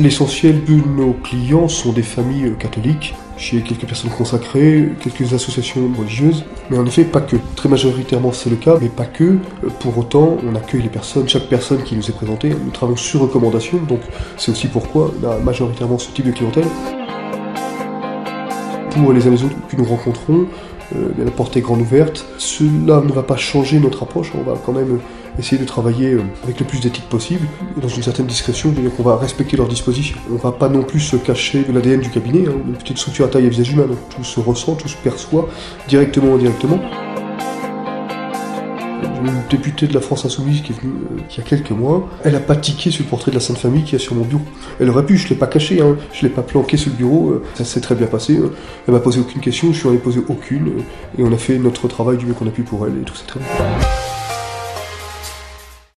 L'essentiel de nos clients sont des familles euh, catholiques, chez quelques personnes consacrées, quelques associations religieuses, mais en effet pas que. Très majoritairement c'est le cas, mais pas que. Euh, Pour autant, on accueille les personnes, chaque personne qui nous est présentée, nous travaillons sur recommandation, donc c'est aussi pourquoi on a majoritairement ce type de clientèle. Pour les uns les que nous rencontrons, euh, la porte est grande ouverte. Cela ne va pas changer notre approche, on va quand même essayer de travailler euh, avec le plus d'éthique possible, dans une certaine discrétion, c'est-à-dire va respecter leurs dispositions. On va pas non plus se cacher de l'ADN du cabinet, hein, une petite structure à taille et visage humain, tout se ressent, tout se perçoit, directement ou indirectement. Une députée de la France Insoumise qui est venue euh, il y a quelques mois, elle a pas tiqué sur le portrait de la Sainte Famille qui est sur mon bureau. Elle aurait pu, je l'ai pas caché, hein, je l'ai pas planqué sur le bureau, euh, ça s'est très bien passé. hein. Elle m'a posé aucune question, je en ai posé aucune, euh, et on a fait notre travail du mieux qu'on a pu pour elle, et tout s'est très bien.